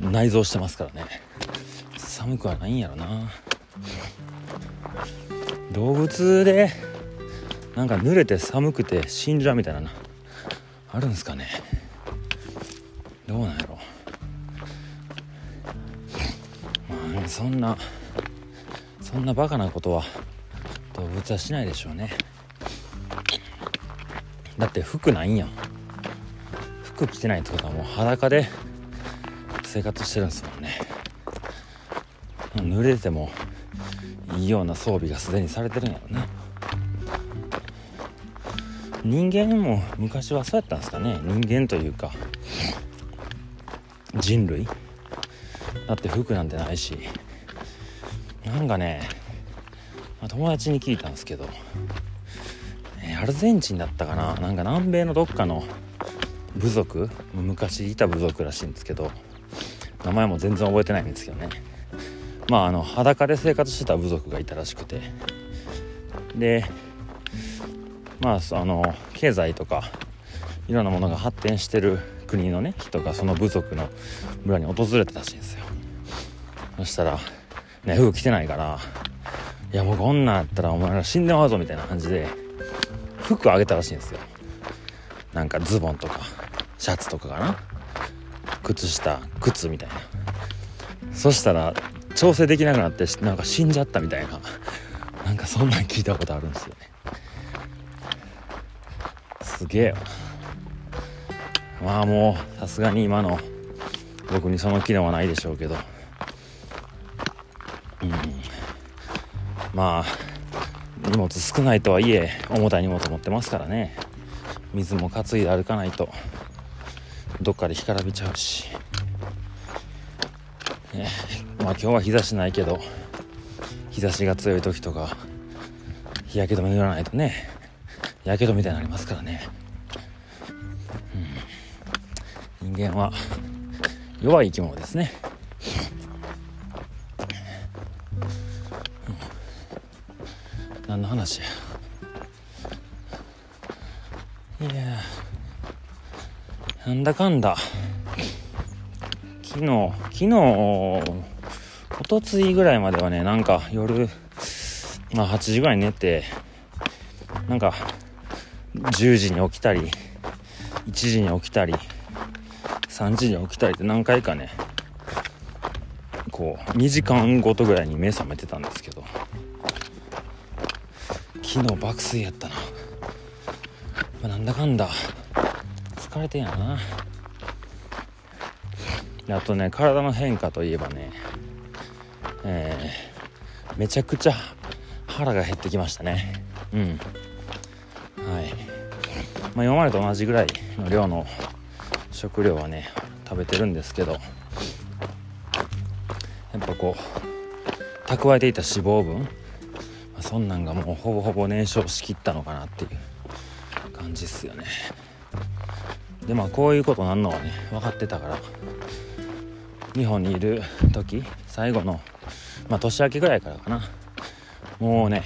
う内蔵してますからね。寒くはないんやろな。動物でなんか濡れて寒くて死んじゃうみたいなあるんすかね。どうなんやろ。まあそんなそんなバカなことは動物はしないでしょうね。だって服ないんやん。服着てないってことはもう裸で生活してるんですもんね。濡れてもいいような装備がすでにされてるんやろね人間も昔はそうやったんですかね。人間というか人類。だって服なんてないし。なんかね友達に聞いたんですけどアルゼンチンだったかな。なんか南米のどっかの部族？昔いた部族らしいんですけど名前も全然覚えてないんですけどね。まああの裸で生活してた部族がいたらしくて。でまああの経済とかいろんなものが発展してる国のね人がその部族の村に訪れてたらしいんですよ。そしたらね服着てないからいやもうこんなんやったらお前ら死んでまうぞみたいな感じで服あげたらしいんですよ。なんかズボンとか。シャツとかかな？靴下靴みたいな。そしたら調整できなくなってなんか死んじゃったみたいな。なんかそんなん聞いたことあるんですよね。すげえわ。まあもうさすがに今の僕にその機能はないでしょうけど。うん。まあ荷物少ないとはいえ重たい荷物持ってますからね。水も担いで歩かないと。どっかで干からびちゃうし、ね、まあ今日は日差しないけど日差しが強い時とか日焼け止め塗らないとね。やけどみたいになりますからね、うん、人間は弱い生き物ですね、何の話や。いや。なんだかんだ。昨日昨日おとついぐらいまではねなんか夜まあ8時ぐらいに寝てなんか10時に起きたり1時に起きたり3時に起きたりって何回かねこう2時間ごとぐらいに目覚めてたんですけど。昨日爆睡やったな。まあ、なんだかんだ。疲れてんやな。あとね体の変化といえばねえー、めちゃくちゃ腹が減ってきましたね。うん。はい。まあ今までと同じぐらいの量の食料はね食べてるんですけどやっぱこう蓄えていた脂肪分、まあ、そんなんがもうほぼほぼ燃焼しきったのかなっていう感じっすよね。でまあこういうことなんのはね分かってたから日本にいる時最後のまあ年明けぐらいからかな。もうね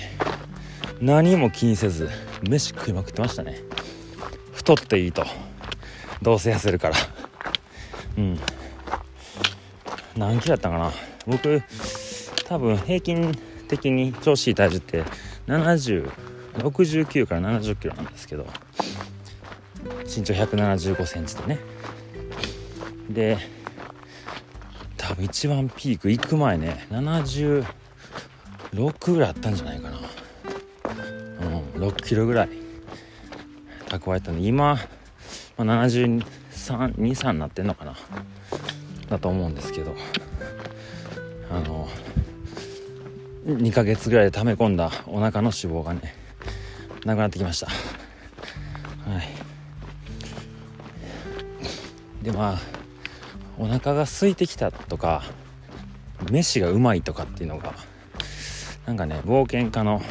何も気にせず飯食いまくってましたね。太っていいとどうせ痩せるから。うん。何キロやったかな。僕多分平均的に調子いい体重って7069から70キロなんですけど。身長175センチでね。で多分一番ピーク行く前ね76ぐらいあったんじゃないかな。うん6キロぐらい。蓄えたんで今、まあ、7323になってんのかな。だと思うんですけど。あの2ヶ月ぐらいで溜め込んだお腹の脂肪がねなくなってきました。でまあお腹が空いてきたとか飯がうまいとかっていうのがなんかね冒険家の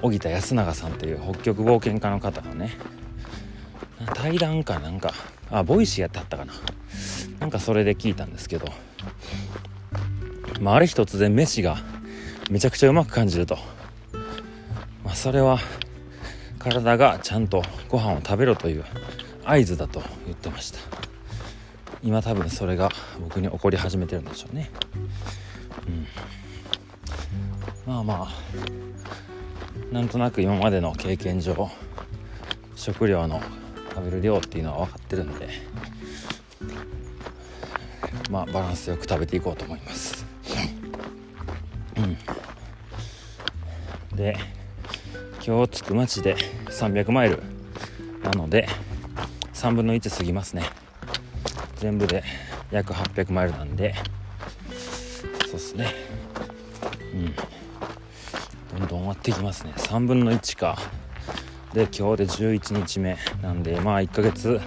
荻田泰永さんっていう北極冒険家の方のね対談かなんかあ Voicy やってはったかな。なんかそれで聞いたんですけど、まあ、ある日突然飯がめちゃくちゃうまく感じると、まあ、それは体がちゃんとご飯を食べろという合図だと言ってました。今多分それが僕に起こり始めてるんでしょうね。うん。まあまあなんとなく今までの経験上食料の食べる量っていうのは分かってるんでまあバランスよく食べていこうと思います。うん。で今日着く町で300マイルなので3分の1過ぎますね。全部で約800マイルなんで。そうっすね。うん。どんどん終わっていきますね。3分の1か。で今日で11日目なんでまあ1ヶ月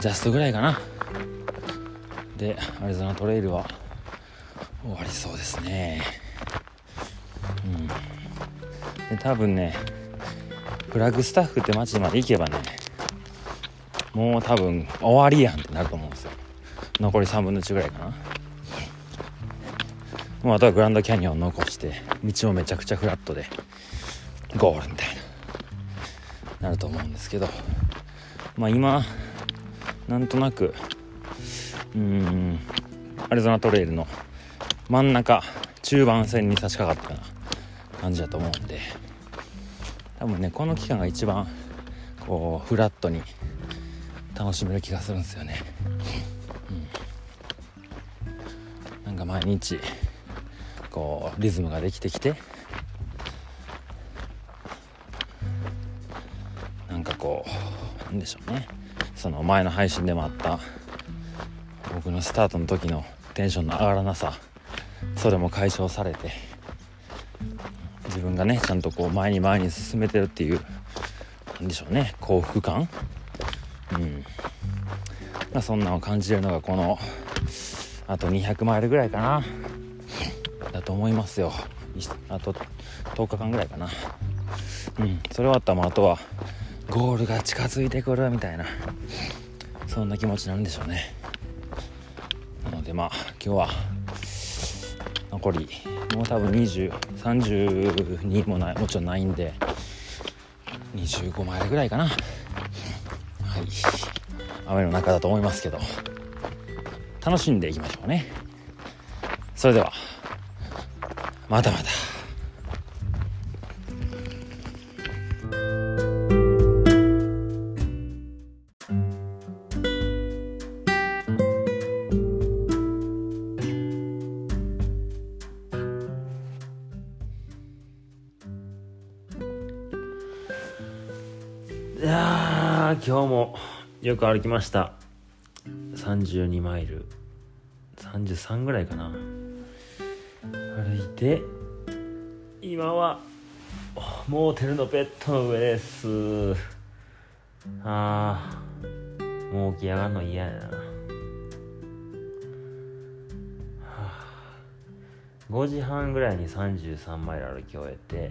ジャストぐらいかな。でアリゾナトレイルは終わりそうですね。うん。で多分ねフラッグスタッフって街まで行けばねもう多分終わりやんってなると思うんですよ。残り3分の1ぐらいかな。もうあとはグランドキャニオン残して道もめちゃくちゃフラットでゴールみたいななると思うんですけど。まあ今なんとなくうんアリゾナトレイルの真ん中中盤戦に差し掛かったな感じだと思うんで。多分ねこの期間が一番こうフラットに楽しめる気がするんですよね、うん、なんか毎日こうリズムができてきてなんかこうなんでしょうね。その前の配信でもあった僕のスタートの時のテンションの上がらなさそれも解消されて自分がねちゃんとこう前に前に進めてるっていうなんでしょうね。幸福感。うん。まあそんなのを感じるのがこのあと200マイルぐらいかな。だと思いますよ。あと10日間ぐらいかな。うん。それ終わったらあとはゴールが近づいてくるみたいな。そんな気持ちなんでしょうね。なのでまあ今日は残りもう多分2030もないもちろんないんで25マイルぐらいかな。雨の中だと思いますけど。楽しんでいきましょうね。それではまたまた。いや今日もよく歩きました。32マイル。33ぐらいかな。歩いて今はモーテルのベッドの上です。あーもう起き上がるの嫌やな、5時半ぐらいに33マイル歩き終えて、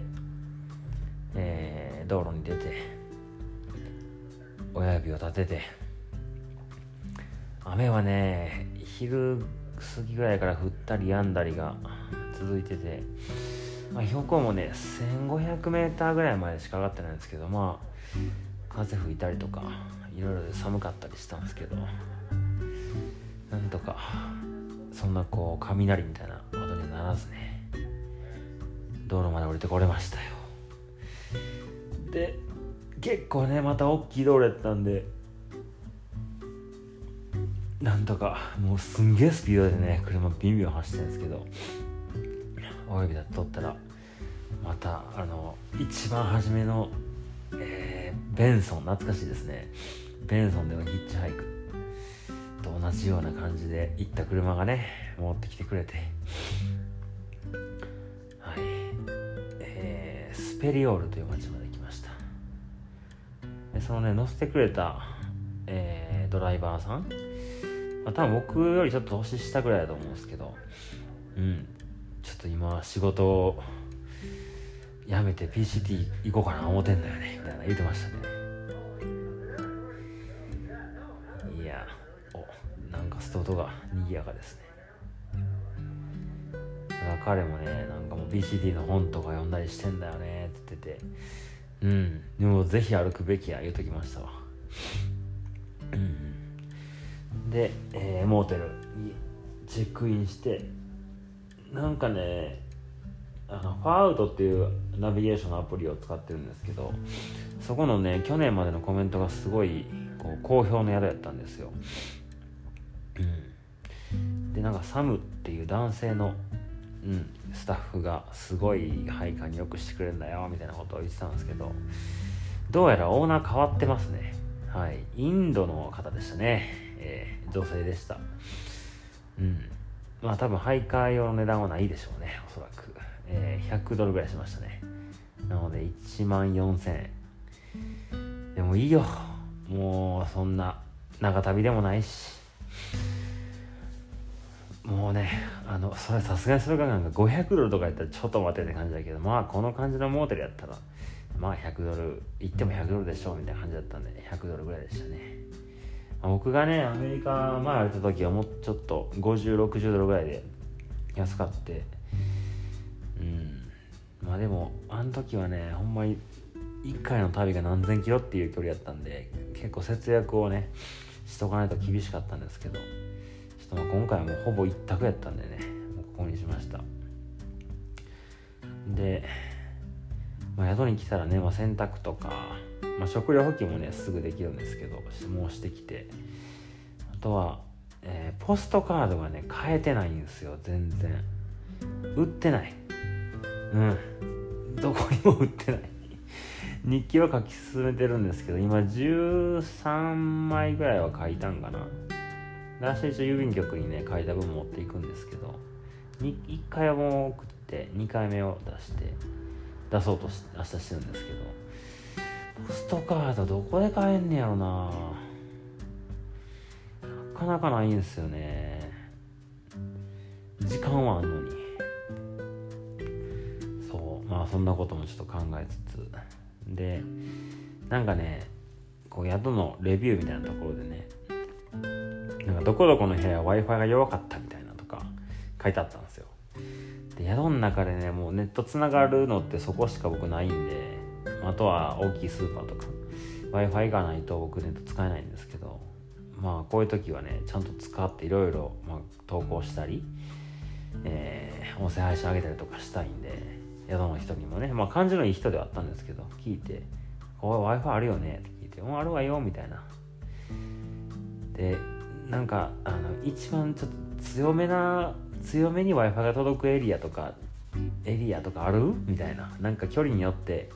えー、道路に出て親指を立てて。雨はね昼過ぎぐらいから降ったりやんだりが続いてて、まあ、標高もね 1500m ぐらいまでしか上がってないんですけどまあ風吹いたりとかいろいろで寒かったりしたんですけど。なんとかそんなこう雷みたいな音にならずね。道路まで降りてこれましたよ。で結構ねまた大きい道路やったんで。なんとかもうすんげえスピードでね車ビンビン走ってるんですけど。親指だって取ったらまたあの一番初めの、えー、ベンソン懐かしいですね。ベンソンでのヒッチハイクと同じような感じで行った車がね持ってきてくれて。はい。えー、スペリオールという街まででそのね乗せてくれた、えー、ドライバーさん。まあ、多分僕よりちょっと年下ぐらいだと思うんですけど。うん。ちょっと今仕事を辞めて PCT 行こうかな思ってんだよねみたいな言ってましたね。いやおなんかストートが賑やかですね。だから彼もねなんかもう PCT の本とか読んだりしてんだよねって言ってて。うん。でもぜひ歩くべきや言うときましたわ。うんで、えー、モーテルにチェックインしてなんかねあのファーアウトっていうナビゲーションのアプリを使ってるんですけどそこのね去年までのコメントがすごいこう好評の宿やったんですよ、うん、でなんかサムっていう男性の、うん、スタッフがすごい配下によくしてくれるんだよみたいなことを言ってたんですけどどうやらオーナー変わってますね。はい。インドの方でしたね。えー、女性でした。うん。まあ多分徘徊用の値段はないでしょうねおそらく、えー、100ドルぐらいしましたね。なので1万4000円。でもいいよ。もうそんな長旅でもないし。もうねあのそれさすがにそれがなんか500ドルとかやったらちょっと待ってって感じだけどまあこの感じのモーテルやったらまあ100ドル行っても100ドルでしょうみたいな感じだったんで100ドルぐらいでしたね。僕がねアメリカ前歩いた時はもうちょっと5060ドルぐらいで安かってうん。まあでもあの時はねほんまに1回の旅が何千キロっていう距離やったんで結構節約をねしとかないと厳しかったんですけどょっとまあ今回はもうほぼ一択やったんでねもうここにしました。で、まあ、宿に来たらね、まあ、洗濯とか、まあ、食料補給もねすぐできるんですけどもうしてきて。あとは、えー、ポストカードがね変えてないんですよ全然。売ってない。うん。どこにも売ってない。日記は書き進めてるんですけど今13枚ぐらいは書いたんかな。明日一応郵便局にね書いた分持っていくんですけど1回はもう送って2回目を出して出そうとし明日してるんですけどポストカードどこで買えんねやろな。なかなかないんですよね。時間はあんのに。そう。まあそんなこともちょっと考えつつ。でなんかねこう宿のレビューみたいなところでねなんかどこどこの部屋 w i f i が弱かったみたいなとか書いてあったんですよで宿の中でねもうネットつながるのってそこしか僕ないんであとは大きいスーパーとか w i f i がないと僕ネット使えないんですけどまあこういう時はねちゃんと使っていろいろ投稿したり、えー、音声配信上げたりとかしたいんで宿の人にもね、まあ感じのいい人ではあったんですけど、聞いて、おい、Wi-Fi あるよねって聞いて、うん、あるわよ、みたいな。で、なんか、あの、一番ちょっと強めな、強めに Wi-Fi が届くエリアとか、エリアとかある？みたいな。なんか距離によって、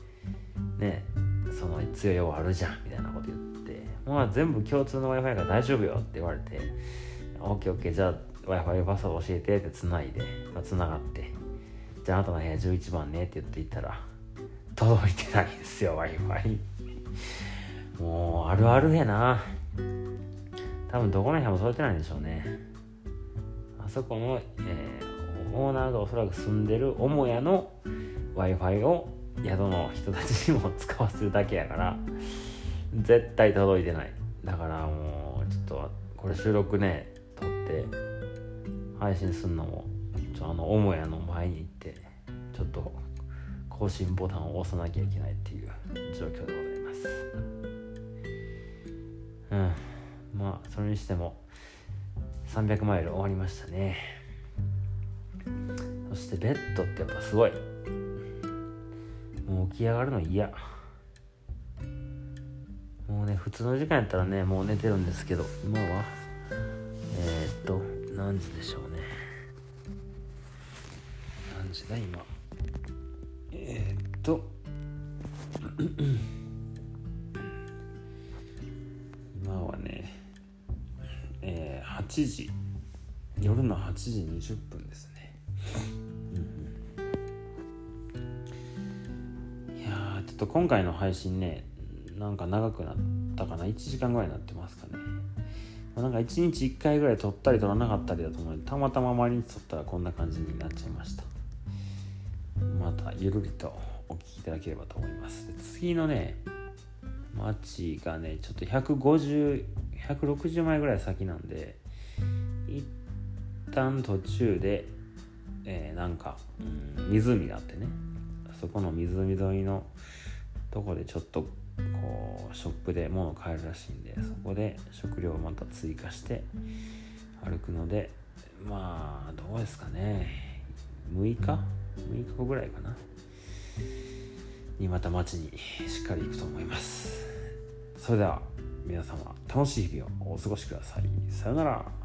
ね、その強いよあるじゃん、みたいなこと言って、まあ全部共通の Wi-Fi が大丈夫よって言われて、OKOK、じゃあ Wi-Fi パスワード教えてって繋いで、まあ、繋がって、じゃああなたの部屋11番ねって言っていたら届いてないですよ w i f i もうあるあるやな。多分どこの部屋も届いてないんでしょうね。あそこの、えー、オーナーがおそらく住んでる母屋の w i f i を宿の人たちにも使わせるだけやから絶対届いてない。だからもうちょっとこれ収録ね撮って配信すんのもちょあの母屋の前に行ってちょっと更新ボタンを押さなきゃいけないっていう状況でございます。うん。まあそれにしても300マイル終わりましたね。そしてベッドってやっぱすごい。もう起き上がるの嫌。もうね普通の時間やったらねもう寝てるんですけど今はえー、っと何時でしょうね。何時だ今。えー、っと8時。夜の8時20分ですね、うん、いやちょっと今回の配信ねなんか長くなったかな？1時間ぐらいになってますかね。なんか1日1回ぐらい撮ったり撮らなかったりだと思うのでたまたま毎日撮ったらこんな感じになっちゃいました。またゆるりとお聞きいただければと思います。次のね町がねちょっと150160枚ぐらい先なんで一旦途中で、えー、なんか、うん、湖があってね。そこの湖沿いのとこでちょっとこうショップで物を買えるらしいんでそこで食料をまた追加して歩くのでまあどうですかね。6日？6日後ぐらいかな。にまた町にしっかり行くと思います。それでは皆様楽しい日々をお過ごしください。さよなら。